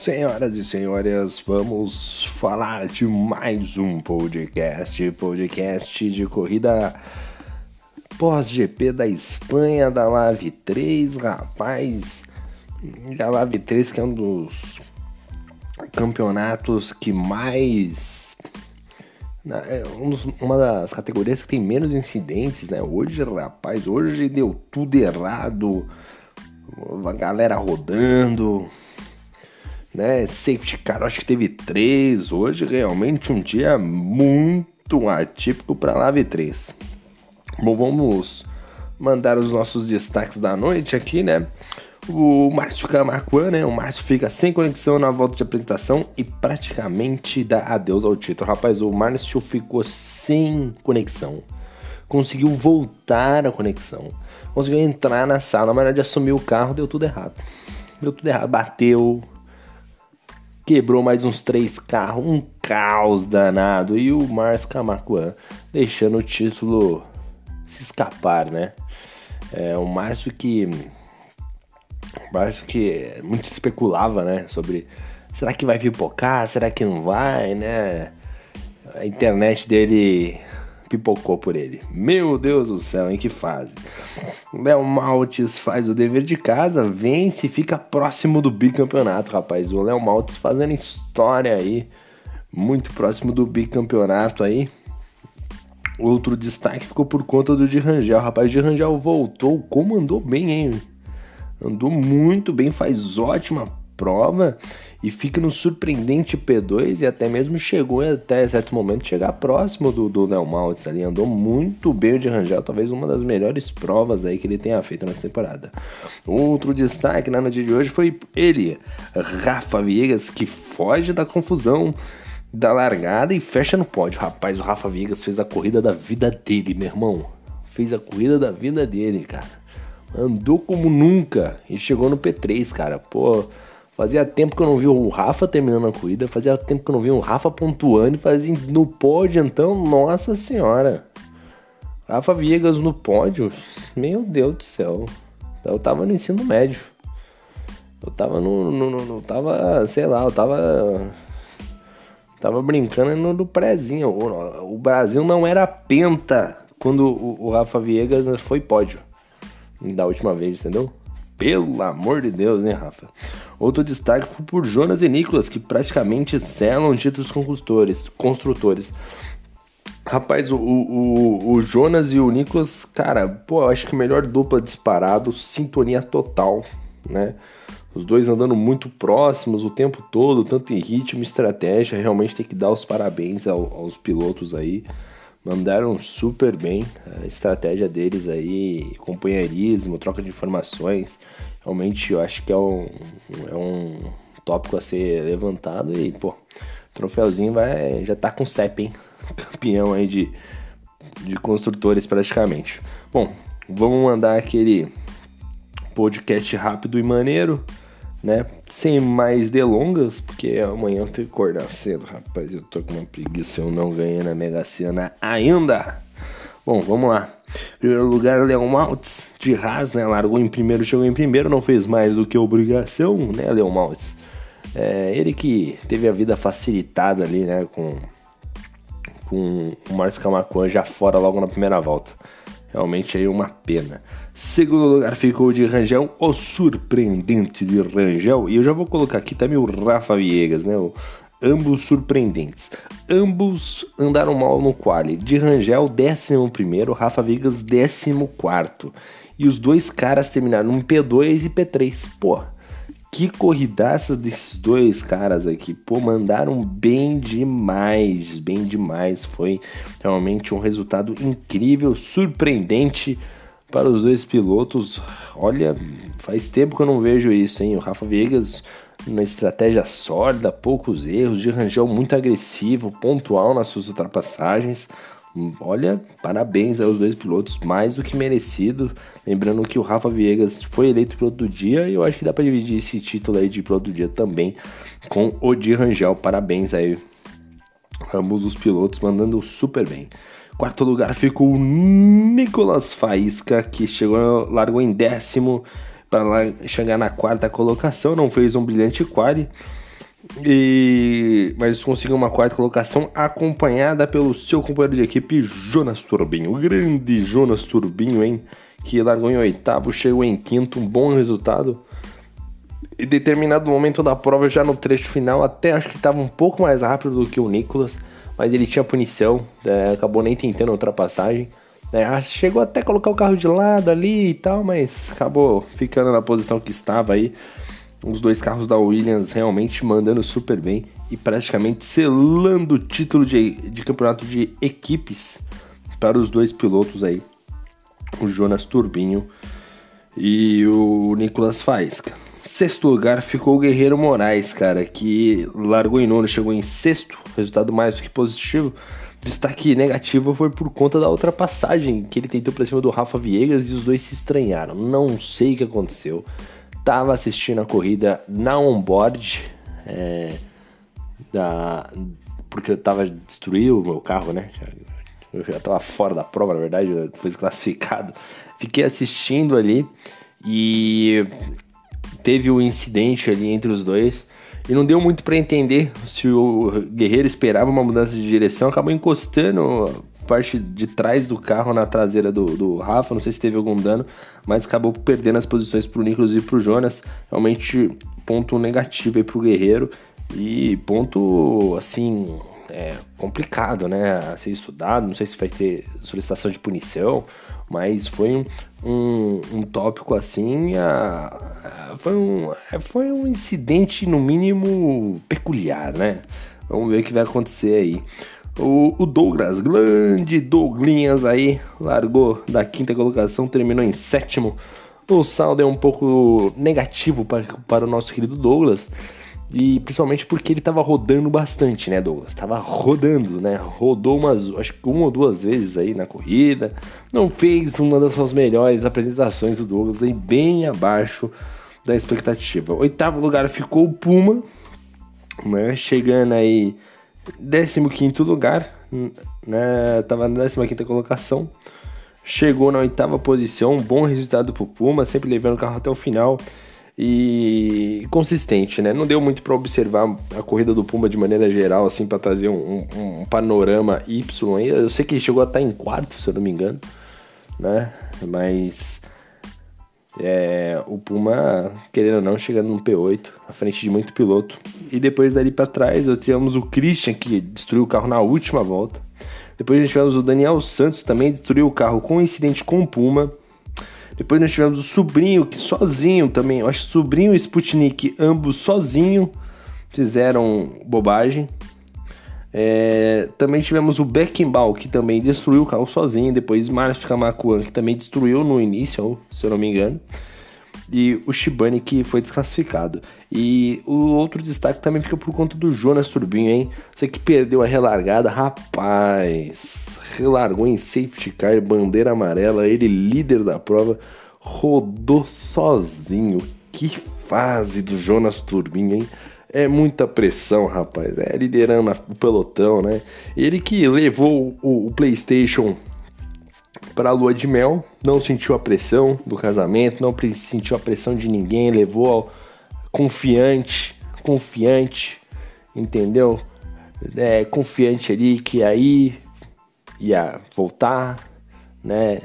Senhoras e senhores, vamos falar de mais um podcast, podcast de corrida pós-GP da Espanha, da Lave 3, rapaz, da Lave 3 que é um dos campeonatos que mais... É uma das categorias que tem menos incidentes, né? Hoje, rapaz, hoje deu tudo errado, a galera rodando, né? Safety car, acho que teve três. Hoje realmente um dia muito atípico para a Lave 3. Bom, vamos mandar os nossos destaques da noite aqui, né? O Márcio Camacuan, né? O Márcio fica sem conexão na volta de apresentação e praticamente dá adeus ao título. Rapaz, o Márcio ficou sem conexão. Conseguiu voltar a conexão. Conseguiu entrar na sala, mas na hora de assumir o carro deu tudo errado. Deu tudo errado. Bateu, quebrou mais uns três carros, um caos danado. E o Mars Camacuan deixando o título se escapar, né? É um Márcio que. Márcio que muito especulava, né? Sobre será que vai pipocar, será que não vai, né? A internet dele pipocou por ele. Meu Deus do céu, em que fase? Léo Maltes faz o dever de casa, vence e fica próximo do bicampeonato, rapaz. O Léo Maltes fazendo história aí, muito próximo do bicampeonato aí. Outro destaque ficou por conta do de Rangel. Rapaz, de Rangel voltou, como andou bem, hein? Andou muito bem, faz ótima prova e fica no surpreendente P2 e até mesmo chegou até certo momento chegar próximo do, do Léo Maltz ali, andou muito bem de Rangel, talvez uma das melhores provas aí que ele tenha feito nessa temporada. Outro destaque na noite de hoje foi ele, Rafa Viegas, que foge da confusão da largada e fecha no pódio. Rapaz, o Rafa Viegas fez a corrida da vida dele, meu irmão. Fez a corrida da vida dele, cara. Andou como nunca e chegou no P3, cara. Pô, Fazia tempo que eu não vi o Rafa terminando a corrida, fazia tempo que eu não vi o Rafa pontuando, fazia no pódio, então, nossa senhora. Rafa Viegas no pódio, meu Deus do céu. Eu tava no ensino médio. Eu tava no, no, no, no tava, sei lá, eu tava tava brincando no, no prézinho. O, o, Brasil não era penta quando o, o Rafa Viegas foi pódio da última vez, entendeu? Pelo amor de Deus, né, Rafa? Outro destaque foi por Jonas e Nicolas, que praticamente selam títulos construtores. construtores. Rapaz, o, o, o, Jonas e o Nicolas, cara, pô, acho que melhor dupla disparado, sintonia total, né? Os dois andando muito próximos o tempo todo, tanto em ritmo estratégia. Realmente tem que dar os parabéns ao, aos pilotos aí mandaram super bem a estratégia deles aí, companheirismo, troca de informações. Realmente eu acho que é um, é um tópico a ser levantado e, pô, troféuzinho vai, já tá com CEP, hein? Campeão aí de, de construtores praticamente. Bom, vamos mandar aquele podcast rápido e maneiro né? Sem mais delongas, porque amanhã eu tenho que acordar cedo, rapaz. Eu tô com uma preguiça, eu não ganhei na Mega Sena ainda. Bom, vamos lá. Primeiro lugar, Leon Maltz, de Haas, né? Largou em primeiro, chegou em primeiro, não fez mais do que obrigação, né, Leon Maltz? É, ele que teve a vida facilitada ali, né, com, com o Márcio Camacuan já fora logo na primeira volta. Realmente aí uma pena. Segundo lugar ficou de Rangel, o surpreendente de Rangel. E eu já vou colocar aqui também o Rafa Viegas, né? O, ambos surpreendentes. Ambos andaram mal no quali. De Rangel, 11, Rafa Viegas, 14. E os dois caras terminaram no P2 e P3. Pô, que corridaças desses dois caras aqui. Pô, mandaram bem demais, bem demais. Foi realmente um resultado incrível, surpreendente para os dois pilotos. Olha, faz tempo que eu não vejo isso, hein? O Rafa Viegas, uma estratégia sólida, poucos erros, de Rangel muito agressivo, pontual nas suas ultrapassagens. Olha, parabéns aos dois pilotos, mais do que merecido. Lembrando que o Rafa Viegas foi eleito piloto do dia e eu acho que dá para dividir esse título aí de piloto do dia também com o Di Rangel. Parabéns aí, ambos os pilotos mandando super bem. Quarto lugar ficou o Nicolas Faísca, que chegou, largou em décimo para chegar na quarta colocação, não fez um brilhante quali. E... Mas conseguiu uma quarta colocação acompanhada pelo seu companheiro de equipe, Jonas Turbinho. O grande Jonas Turbinho, hein? Que largou em oitavo, chegou em quinto, um bom resultado. Em determinado momento da prova, já no trecho final, até acho que estava um pouco mais rápido do que o Nicolas, mas ele tinha punição, é, acabou nem tentando ultrapassagem. É, chegou até a colocar o carro de lado ali e tal, mas acabou ficando na posição que estava aí. Os dois carros da Williams realmente mandando super bem e praticamente selando o título de, de campeonato de equipes para os dois pilotos aí, o Jonas Turbinho e o Nicolas Faisca. Sexto lugar ficou o Guerreiro Moraes, cara, que largou em nono, chegou em sexto, resultado mais do que positivo. Destaque negativo foi por conta da ultrapassagem que ele tentou pra cima do Rafa Viegas e os dois se estranharam. Não sei o que aconteceu estava assistindo a corrida na onboard, é, da, porque eu tava destruiu o meu carro, né? Eu já tava fora da prova, na verdade, foi desclassificado. Fiquei assistindo ali e teve o um incidente ali entre os dois. E não deu muito para entender se o Guerreiro esperava uma mudança de direção, acabou encostando parte de trás do carro na traseira do, do Rafa, não sei se teve algum dano, mas acabou perdendo as posições pro Nicolas e pro Jonas. Realmente ponto negativo aí pro Guerreiro e ponto assim é, complicado, né, a ser estudado. Não sei se vai ter solicitação de punição, mas foi um, um, um tópico assim, a, a, foi, um, é, foi um incidente no mínimo peculiar, né? Vamos ver o que vai acontecer aí. O, o Douglas, grande Douglinhas aí, largou da quinta colocação, terminou em sétimo. O saldo é um pouco negativo para, para o nosso querido Douglas. E principalmente porque ele estava rodando bastante, né, Douglas? Tava rodando, né? Rodou umas, acho que uma ou duas vezes aí na corrida. Não fez uma das suas melhores apresentações do Douglas, aí bem abaixo da expectativa. Oitavo lugar ficou o Puma, né? Chegando aí 15 lugar, né? Tava na 15 colocação. Chegou na oitava posição, um bom resultado pro Puma, sempre levando o carro até o final e consistente, né? Não deu muito para observar a corrida do Puma de maneira geral, assim, para trazer um, um, um, panorama Y. Eu sei que ele chegou a estar em quarto, se eu não me engano, né? Mas é, o Puma, querendo ou não, chegando no P8, à frente de muito piloto. E depois dali para trás, nós tivemos o Christian, que destruiu o carro na última volta. Depois nós tivemos o Daniel Santos, também destruiu o carro com um incidente com o Puma. Depois nós tivemos o Sobrinho, que sozinho também, eu acho Sobrinho e Sputnik, ambos sozinho, fizeram bobagem. É, também tivemos o Beckenbauer, que também destruiu o carro sozinho. Depois Márcio Kamakuan, que também destruiu no início, se eu não me engano. E o Shibane, que foi desclassificado. E o outro destaque também fica por conta do Jonas Turbinho, hein? Você que perdeu a relargada, rapaz. Relargou em safety car, bandeira amarela. Ele, líder da prova, rodou sozinho. Que fase do Jonas Turbinho, hein? É muita pressão, rapaz. É liderando o pelotão, né? Ele que levou o, o PlayStation para a lua de mel, não sentiu a pressão do casamento, não sentiu a pressão de ninguém, levou ao confiante, confiante, entendeu? É, confiante ali que aí ia voltar, né?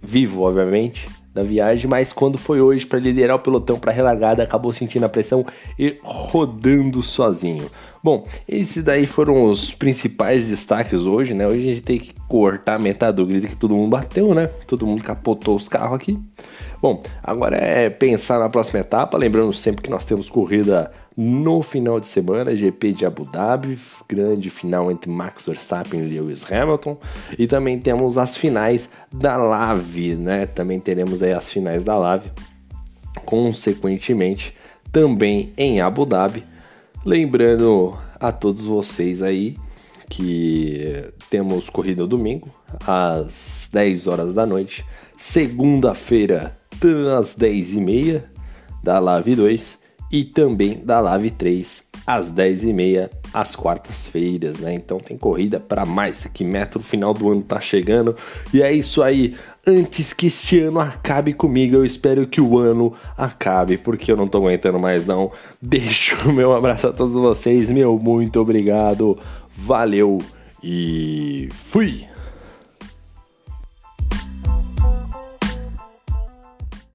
Vivo, obviamente da viagem, mas quando foi hoje para liderar o pelotão para relargada, acabou sentindo a pressão e rodando sozinho. Bom, esses daí foram os principais destaques hoje, né? Hoje a gente tem que cortar metade do grid que todo mundo bateu, né? Todo mundo capotou os carros aqui. Bom, agora é pensar na próxima etapa, lembrando sempre que nós temos corrida no final de semana, GP de Abu Dhabi, grande final entre Max Verstappen e Lewis Hamilton, e também temos as finais da Lave, né? Também teremos aí as finais da Lave, consequentemente também em Abu Dhabi. Lembrando a todos vocês aí que temos corrida domingo às 10 horas da noite, segunda-feira às 10 e meia da Lave 2 e também da Live 3 às 10h30 às quartas-feiras, né? Então tem corrida para mais que metro, o final do ano tá chegando. E é isso aí. Antes que este ano acabe comigo. Eu espero que o ano acabe, porque eu não tô aguentando mais não. Deixo o meu abraço a todos vocês, meu muito obrigado. Valeu e fui!